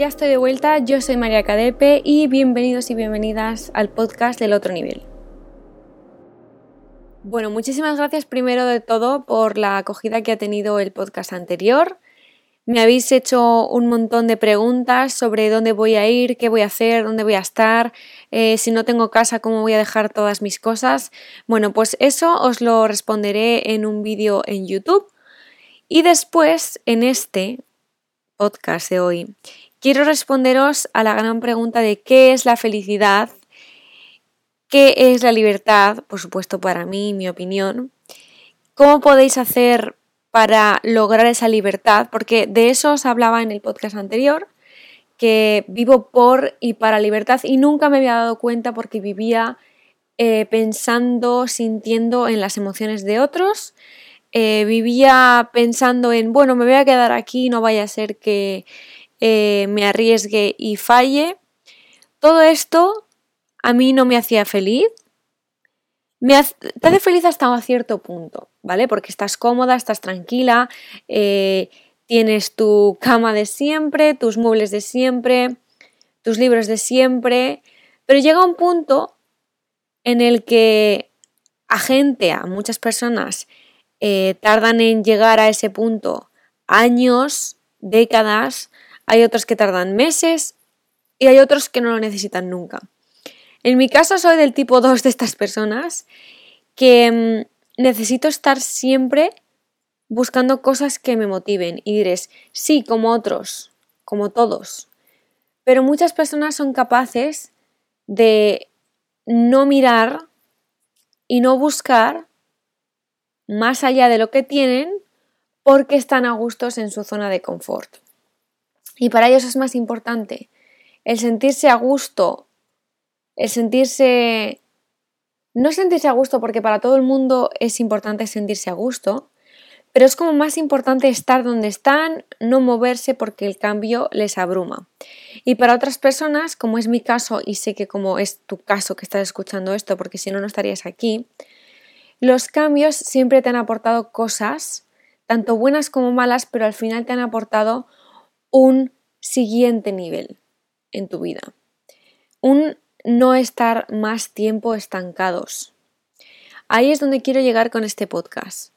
Ya estoy de vuelta, yo soy María Cadepe y bienvenidos y bienvenidas al podcast del otro nivel. Bueno, muchísimas gracias primero de todo por la acogida que ha tenido el podcast anterior. Me habéis hecho un montón de preguntas sobre dónde voy a ir, qué voy a hacer, dónde voy a estar, eh, si no tengo casa, cómo voy a dejar todas mis cosas. Bueno, pues eso os lo responderé en un vídeo en YouTube. Y después, en este podcast de hoy, quiero responderos a la gran pregunta de qué es la felicidad, qué es la libertad, por supuesto para mí, mi opinión, cómo podéis hacer para lograr esa libertad, porque de eso os hablaba en el podcast anterior, que vivo por y para libertad y nunca me había dado cuenta porque vivía eh, pensando, sintiendo en las emociones de otros, eh, vivía pensando en, bueno, me voy a quedar aquí, no vaya a ser que eh, me arriesgue y falle. Todo esto a mí no me hacía feliz. Me hace, te hace feliz hasta un cierto punto, ¿vale? Porque estás cómoda, estás tranquila, eh, tienes tu cama de siempre, tus muebles de siempre, tus libros de siempre, pero llega un punto en el que a gente, a muchas personas, eh, tardan en llegar a ese punto años, décadas, hay otros que tardan meses y hay otros que no lo necesitan nunca. En mi caso soy del tipo 2 de estas personas que mm, necesito estar siempre buscando cosas que me motiven y diréis, sí, como otros, como todos. Pero muchas personas son capaces de no mirar y no buscar más allá de lo que tienen porque están a gustos en su zona de confort. Y para ellos es más importante el sentirse a gusto, el sentirse... No sentirse a gusto porque para todo el mundo es importante sentirse a gusto, pero es como más importante estar donde están, no moverse porque el cambio les abruma. Y para otras personas, como es mi caso, y sé que como es tu caso que estás escuchando esto, porque si no, no estarías aquí, los cambios siempre te han aportado cosas, tanto buenas como malas, pero al final te han aportado un siguiente nivel en tu vida. Un no estar más tiempo estancados. Ahí es donde quiero llegar con este podcast.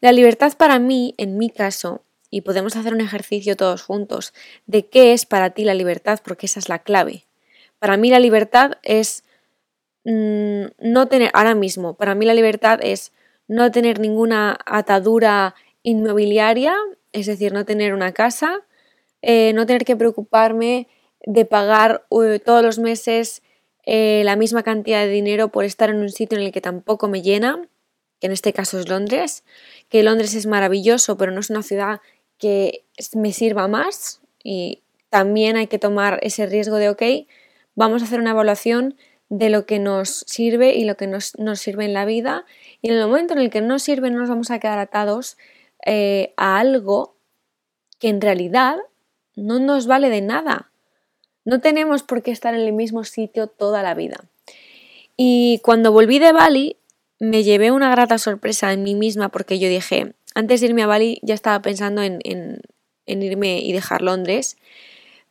La libertad para mí, en mi caso, y podemos hacer un ejercicio todos juntos, de qué es para ti la libertad, porque esa es la clave. Para mí la libertad es mm, no tener, ahora mismo, para mí la libertad es no tener ninguna atadura inmobiliaria, es decir, no tener una casa, eh, no tener que preocuparme de pagar eh, todos los meses eh, la misma cantidad de dinero por estar en un sitio en el que tampoco me llena, que en este caso es Londres, que Londres es maravilloso, pero no es una ciudad que me sirva más y también hay que tomar ese riesgo de, ok, vamos a hacer una evaluación de lo que nos sirve y lo que nos, sirve en la vida y en el momento en el que no sirve no nos vamos a quedar atados a algo que en realidad no nos vale de nada. No tenemos por qué estar en el mismo sitio toda la vida. Y cuando volví de Bali, me llevé una grata sorpresa en mí misma porque yo dije, antes de irme a Bali ya estaba pensando en, en irme y dejar Londres,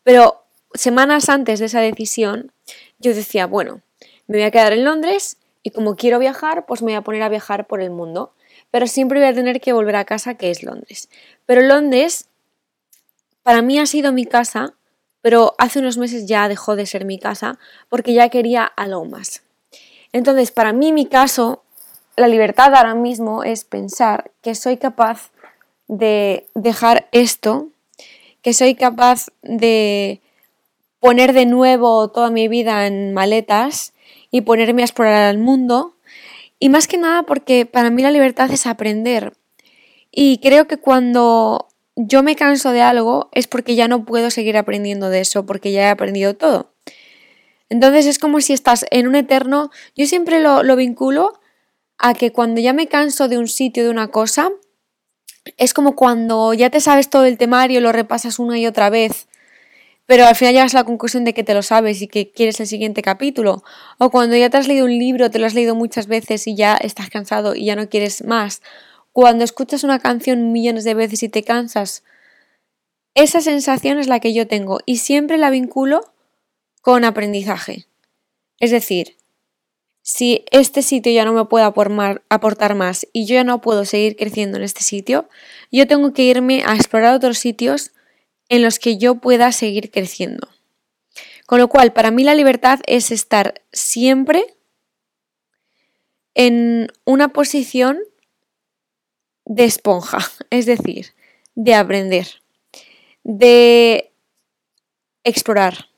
pero semanas antes de esa decisión yo decía, bueno, me voy a quedar en Londres y como quiero viajar, pues me voy a poner a viajar por el mundo, pero siempre voy a tener que volver a casa que es Londres. Pero Londres para mí ha sido mi casa, pero hace unos meses ya dejó de ser mi casa porque ya quería algo más. Entonces, para mí mi caso, la libertad ahora mismo es pensar que soy capaz de dejar esto, que soy capaz de poner de nuevo toda mi vida en maletas y ponerme a explorar el mundo. Y más que nada porque para mí la libertad es aprender. Y creo que cuando yo me canso de algo es porque ya no puedo seguir aprendiendo de eso, porque ya he aprendido todo. Entonces es como si estás en un eterno, yo siempre lo, lo vinculo a que cuando ya me canso de un sitio, de una cosa, es como cuando ya te sabes todo el temario, lo repasas una y otra vez, pero al final llegas a la conclusión de que te lo sabes y que quieres el siguiente capítulo. O cuando ya te has leído un libro, te lo has leído muchas veces y ya estás cansado y ya no quieres más. Cuando escuchas una canción millones de veces y te cansas, Esa sensación es la que yo tengo y siempre la vinculo con aprendizaje. Es decir, si este sitio ya no me puede aportar más y yo ya no puedo seguir creciendo en este sitio, yo tengo que irme a explorar otros sitios en los que yo pueda seguir creciendo. Con lo cual, para mí la libertad es estar siempre en una posición de esponja, es decir, de aprender, de explorar,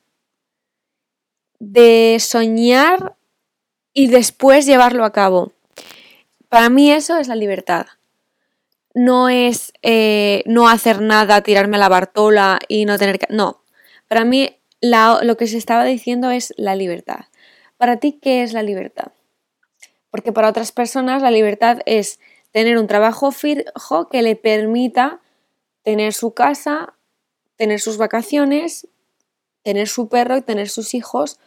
de soñar y después llevarlo a cabo. Para mí eso es la libertad. No es eh, no hacer nada, tirarme a la bartola y no tener que... No, para mí lo que se estaba diciendo es la libertad. Para ti, ¿qué es la libertad? Porque para otras personas la libertad es tener un trabajo fijo que le permita tener su casa, tener sus vacaciones, tener su perro y tener sus hijos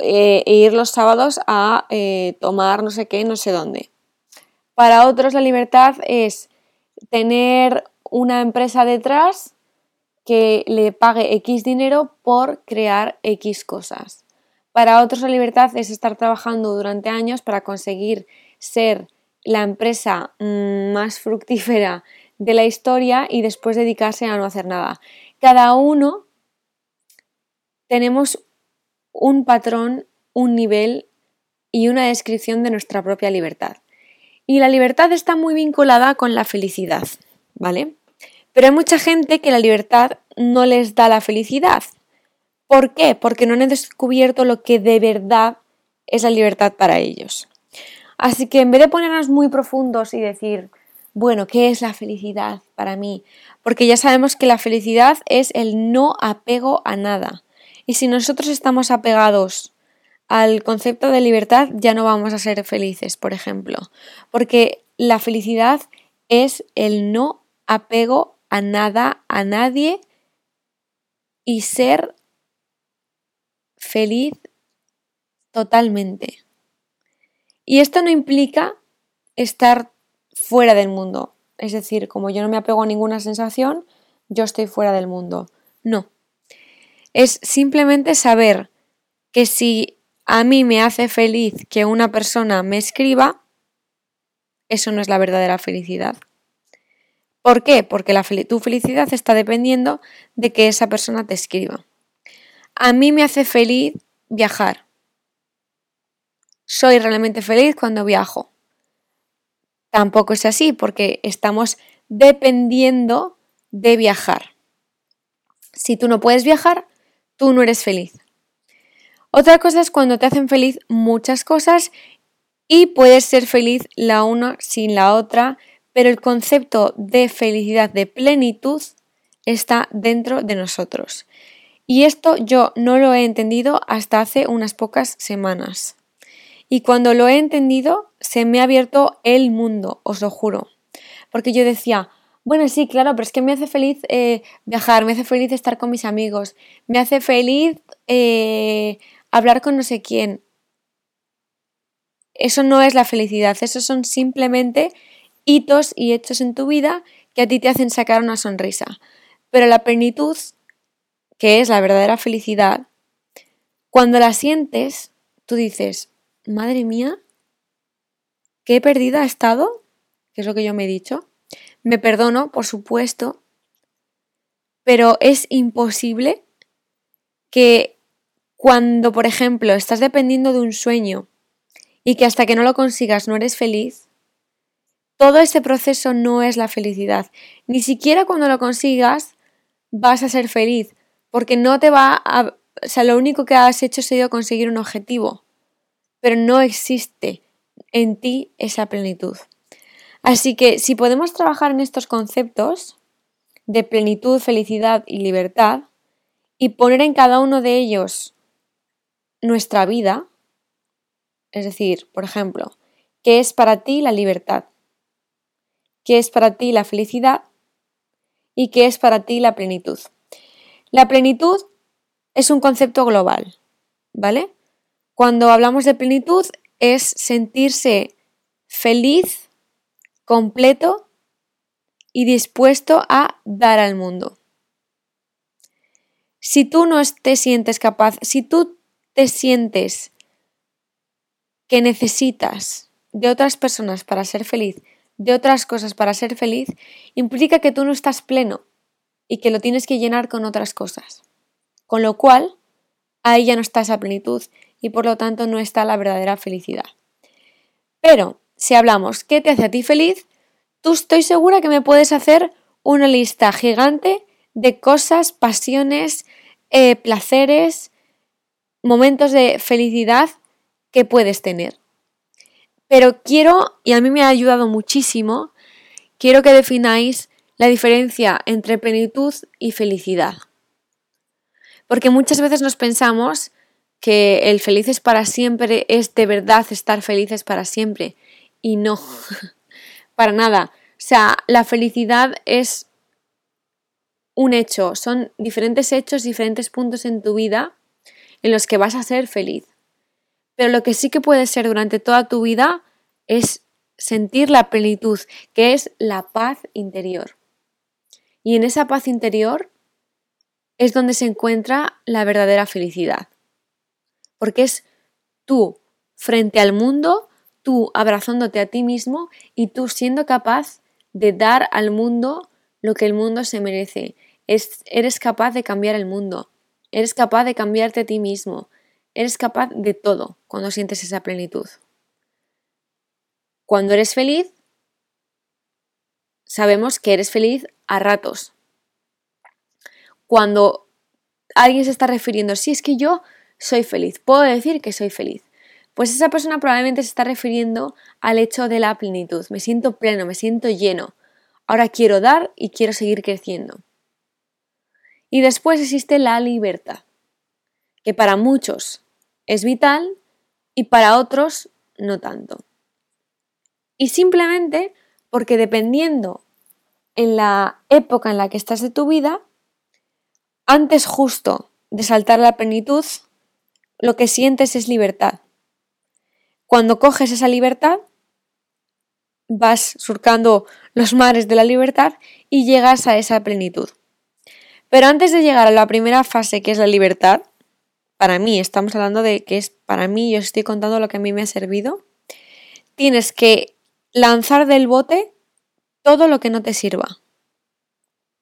eh, e ir los sábados a eh, tomar no sé qué, no sé dónde. Para otros la libertad es tener una empresa detrás que le pague X dinero por crear X cosas. Para otros la libertad es estar trabajando durante años para conseguir ser la empresa mm, más fructífera de la historia y después dedicarse a no hacer nada. Cada uno tenemos un patrón, un nivel y una descripción de nuestra propia libertad. Y la libertad está muy vinculada con la felicidad, ¿vale? Pero hay mucha gente que la libertad no les da la felicidad. ¿Por qué? Porque no han descubierto lo que de verdad es la libertad para ellos. Así que en vez de ponernos muy profundos y decir, bueno, ¿qué es la felicidad para mí? Porque ya sabemos que la felicidad es el no apego a nada. Y si nosotros estamos apegados al concepto de libertad, ya no vamos a ser felices, por ejemplo. Porque la felicidad es el no apego a nada, a nadie y ser feliz totalmente. Y esto no implica estar fuera del mundo. Es decir, como yo no me apego a ninguna sensación, yo estoy fuera del mundo. No. Es simplemente saber que si a mí me hace feliz que una persona me escriba, eso no es la verdadera felicidad. ¿Por qué? Porque tu felicidad está dependiendo de que esa persona te escriba. A mí me hace feliz viajar. Soy realmente feliz cuando viajo. Tampoco es así porque estamos dependiendo de viajar. Si tú no puedes viajar, tú no eres feliz. Otra cosa es cuando te hacen feliz muchas cosas y puedes ser feliz la una sin la otra pero el concepto de felicidad, de plenitud, está dentro de nosotros. Y esto yo no lo he entendido hasta hace unas pocas semanas. Y cuando lo he entendido, se me ha abierto el mundo, os lo juro. Porque yo decía, bueno, sí, claro, pero es que me hace feliz eh, viajar, me hace feliz estar con mis amigos, me hace feliz eh, hablar con no sé quién. Eso no es la felicidad, eso son simplemente hitos y hechos en tu vida que a ti te hacen sacar una sonrisa. Pero la plenitud, que es la verdadera felicidad, cuando la sientes, tú dices, madre mía, qué perdida he estado, que es lo que yo me he dicho. Me perdono, por supuesto, pero es imposible que cuando, por ejemplo, estás dependiendo de un sueño y que hasta que no lo consigas no eres feliz, todo ese proceso no es la felicidad. Ni siquiera cuando lo consigas vas a ser feliz, porque no te va a... O sea, lo único que has hecho ha sido conseguir un objetivo, pero no existe en ti esa plenitud. Así que si podemos trabajar en estos conceptos de plenitud, felicidad y libertad y poner en cada uno de ellos nuestra vida, es decir, por ejemplo, ¿qué es para ti la libertad? qué es para ti la felicidad y qué es para ti la plenitud. La plenitud es un concepto global, ¿vale? Cuando hablamos de plenitud es sentirse feliz, completo y dispuesto a dar al mundo. Si tú no te sientes capaz, si tú te sientes que necesitas de otras personas para ser feliz, de otras cosas para ser feliz, implica que tú no estás pleno y que lo tienes que llenar con otras cosas. Con lo cual, ahí ya no está esa plenitud y por lo tanto no está la verdadera felicidad. Pero si hablamos, ¿qué te hace a ti feliz? Tú estoy segura que me puedes hacer una lista gigante de cosas, pasiones, eh, placeres, momentos de felicidad que puedes tener. Pero quiero, y a mí me ha ayudado muchísimo, quiero que defináis la diferencia entre plenitud y felicidad. Porque muchas veces nos pensamos que el felices para siempre es de verdad estar felices para siempre. Y no, para nada. O sea, la felicidad es un hecho, son diferentes hechos, diferentes puntos en tu vida en los que vas a ser feliz. Pero lo que sí que puede ser durante toda tu vida es sentir la plenitud, que es la paz interior. Y en esa paz interior es donde se encuentra la verdadera felicidad. Porque es tú frente al mundo, tú abrazándote a ti mismo y tú siendo capaz de dar al mundo lo que el mundo se merece. Es, eres capaz de cambiar el mundo, eres capaz de cambiarte a ti mismo, eres capaz de todo cuando sientes esa plenitud. Cuando eres feliz, sabemos que eres feliz a ratos. Cuando alguien se está refiriendo, si es que yo soy feliz, puedo decir que soy feliz. Pues esa persona probablemente se está refiriendo al hecho de la plenitud. Me siento pleno, me siento lleno. Ahora quiero dar y quiero seguir creciendo. Y después existe la libertad, que para muchos es vital y para otros no tanto. Y simplemente porque dependiendo en la época en la que estás de tu vida, antes justo de saltar la plenitud, lo que sientes es libertad. Cuando coges esa libertad, vas surcando los mares de la libertad y llegas a esa plenitud. Pero antes de llegar a la primera fase, que es la libertad, para mí, estamos hablando de que es para mí, yo estoy contando lo que a mí me ha servido, tienes que lanzar del bote todo lo que no te sirva.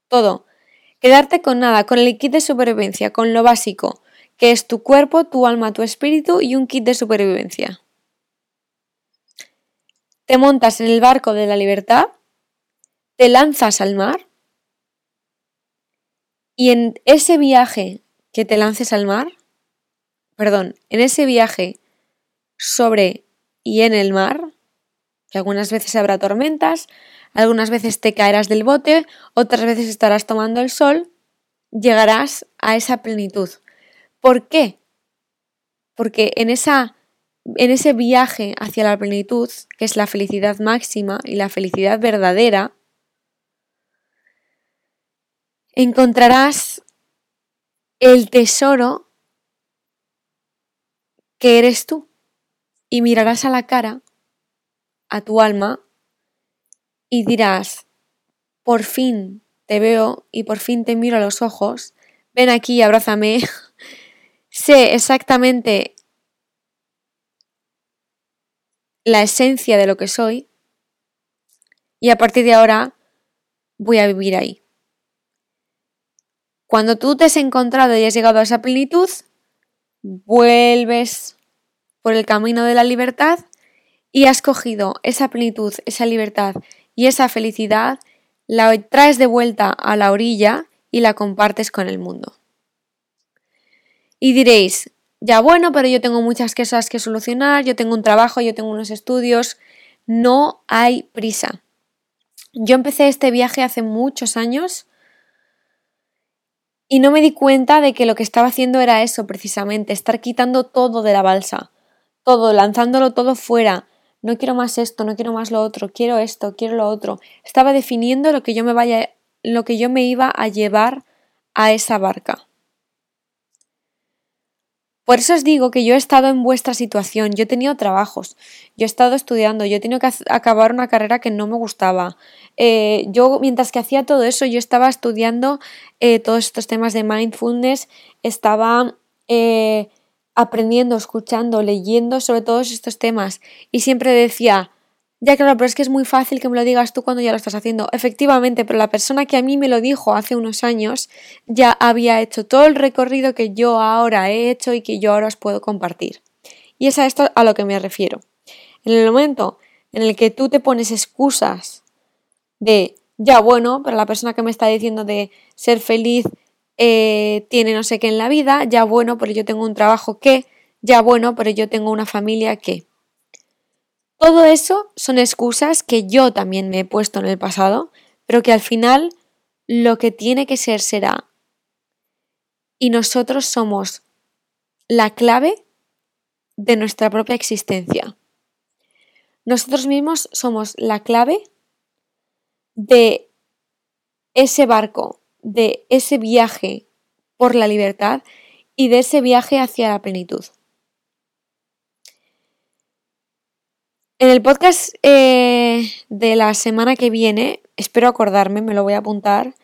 Todo. Quedarte con nada, con el kit de supervivencia, con lo básico, que es tu cuerpo, tu alma, tu espíritu y un kit de supervivencia. Te montas en el barco de la libertad, te lanzas al mar y en ese viaje que te lances al mar, perdón, en ese viaje sobre y en el mar, que algunas veces habrá tormentas, algunas veces te caerás del bote, otras veces estarás tomando el sol, llegarás a esa plenitud. ¿Por qué? Porque en, esa, en ese viaje hacia la plenitud, que es la felicidad máxima y la felicidad verdadera, encontrarás el tesoro que eres tú y mirarás a la cara a tu alma y dirás, por fin te veo y por fin te miro a los ojos, ven aquí y abrázame, sé exactamente la esencia de lo que soy y a partir de ahora voy a vivir ahí. Cuando tú te has encontrado y has llegado a esa plenitud, vuelves por el camino de la libertad y has cogido esa plenitud, esa libertad y esa felicidad, la traes de vuelta a la orilla y la compartes con el mundo. Y diréis, ya bueno, pero yo tengo muchas cosas que solucionar, yo tengo un trabajo, yo tengo unos estudios, no hay prisa. Yo empecé este viaje hace muchos años y no me di cuenta de que lo que estaba haciendo era eso precisamente, estar quitando todo de la balsa, todo, lanzándolo todo fuera, no quiero más esto, no quiero más lo otro, quiero esto, quiero lo otro. Estaba definiendo lo que yo me vaya, lo que yo me iba a llevar a esa barca. Por eso os digo que yo he estado en vuestra situación, yo he tenido trabajos, yo he estado estudiando, yo he tenido que acabar una carrera que no me gustaba. Eh, yo, mientras que hacía todo eso, yo estaba estudiando eh, todos estos temas de mindfulness, estaba eh, aprendiendo, escuchando, leyendo sobre todos estos temas y siempre decía, ya claro, pero es que es muy fácil que me lo digas tú cuando ya lo estás haciendo. Efectivamente, pero la persona que a mí me lo dijo hace unos años ya había hecho todo el recorrido que yo ahora he hecho y que yo ahora os puedo compartir. Y es a esto a lo que me refiero. En el momento en el que tú te pones excusas de, ya bueno, pero la persona que me está diciendo de ser feliz eh, tiene no sé qué en la vida, ya bueno, pero yo tengo un trabajo que, ya bueno, pero yo tengo una familia que. Todo eso son excusas que yo también me he puesto en el pasado, pero que al final lo que tiene que ser será. Y nosotros somos la clave de nuestra propia existencia. Nosotros mismos somos la clave de ese barco, de ese viaje por la libertad y de ese viaje hacia la plenitud. En el podcast eh, de la semana que viene, espero acordarme, me lo voy a apuntar,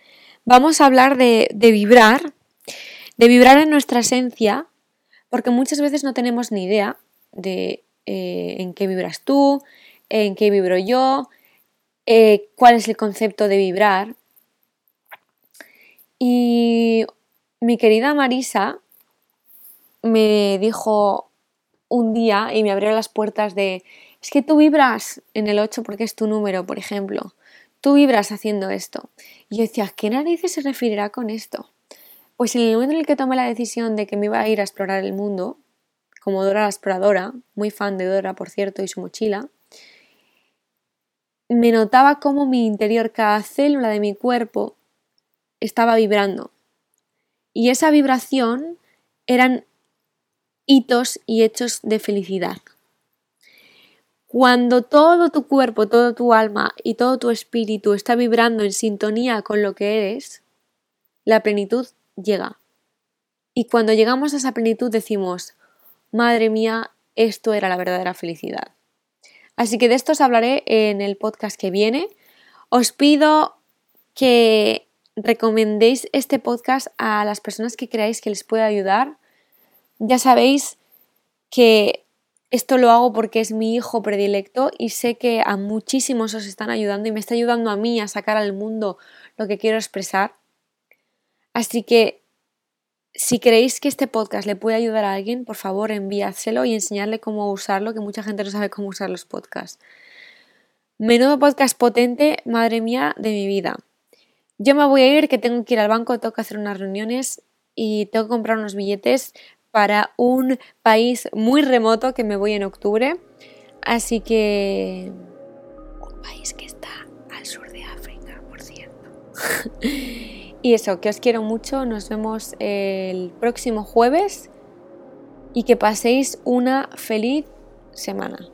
vamos a hablar de, vibrar, de vibrar en nuestra esencia, porque muchas veces no tenemos ni idea de eh, en qué vibras tú, en qué vibro yo, eh, cuál es el concepto de vibrar. Y mi querida Marisa me dijo un día y me abrió las puertas de es que tú vibras en el 8 porque es tu número, por ejemplo. Tú vibras haciendo esto. Y yo decía, ¿qué narices se referirá con esto? Pues en el momento en el que tomé la decisión de que me iba a ir a explorar el mundo, como Dora la exploradora, muy fan de Dora, por cierto, y su mochila, me notaba como mi interior, cada célula de mi cuerpo, estaba vibrando. Y esa vibración eran hitos y hechos de felicidad. Cuando todo tu cuerpo, todo tu alma y todo tu espíritu está vibrando en sintonía con lo que eres, la plenitud llega. Y cuando llegamos a esa plenitud decimos, madre mía, esto era la verdadera felicidad. Así que de esto os hablaré en el podcast que viene. Os pido que recomendéis este podcast a las personas que creáis que les puede ayudar. Ya sabéis que esto lo hago porque es mi hijo predilecto y sé que a muchísimos os están ayudando y me está ayudando a mí a sacar al mundo lo que quiero expresar. Así que si creéis que este podcast le puede ayudar a alguien, por favor envíadselo y enseñarle cómo usarlo, que mucha gente no sabe cómo usar los podcasts. Menudo podcast potente, madre mía, de mi vida. Yo me voy a ir, que tengo que ir al banco, tengo que hacer unas reuniones y tengo que comprar unos billetes para un país muy remoto que me voy en octubre. Así que... Un país que está al sur de África, por cierto. y eso, que os quiero mucho. Nos vemos el próximo jueves y que paséis una feliz semana.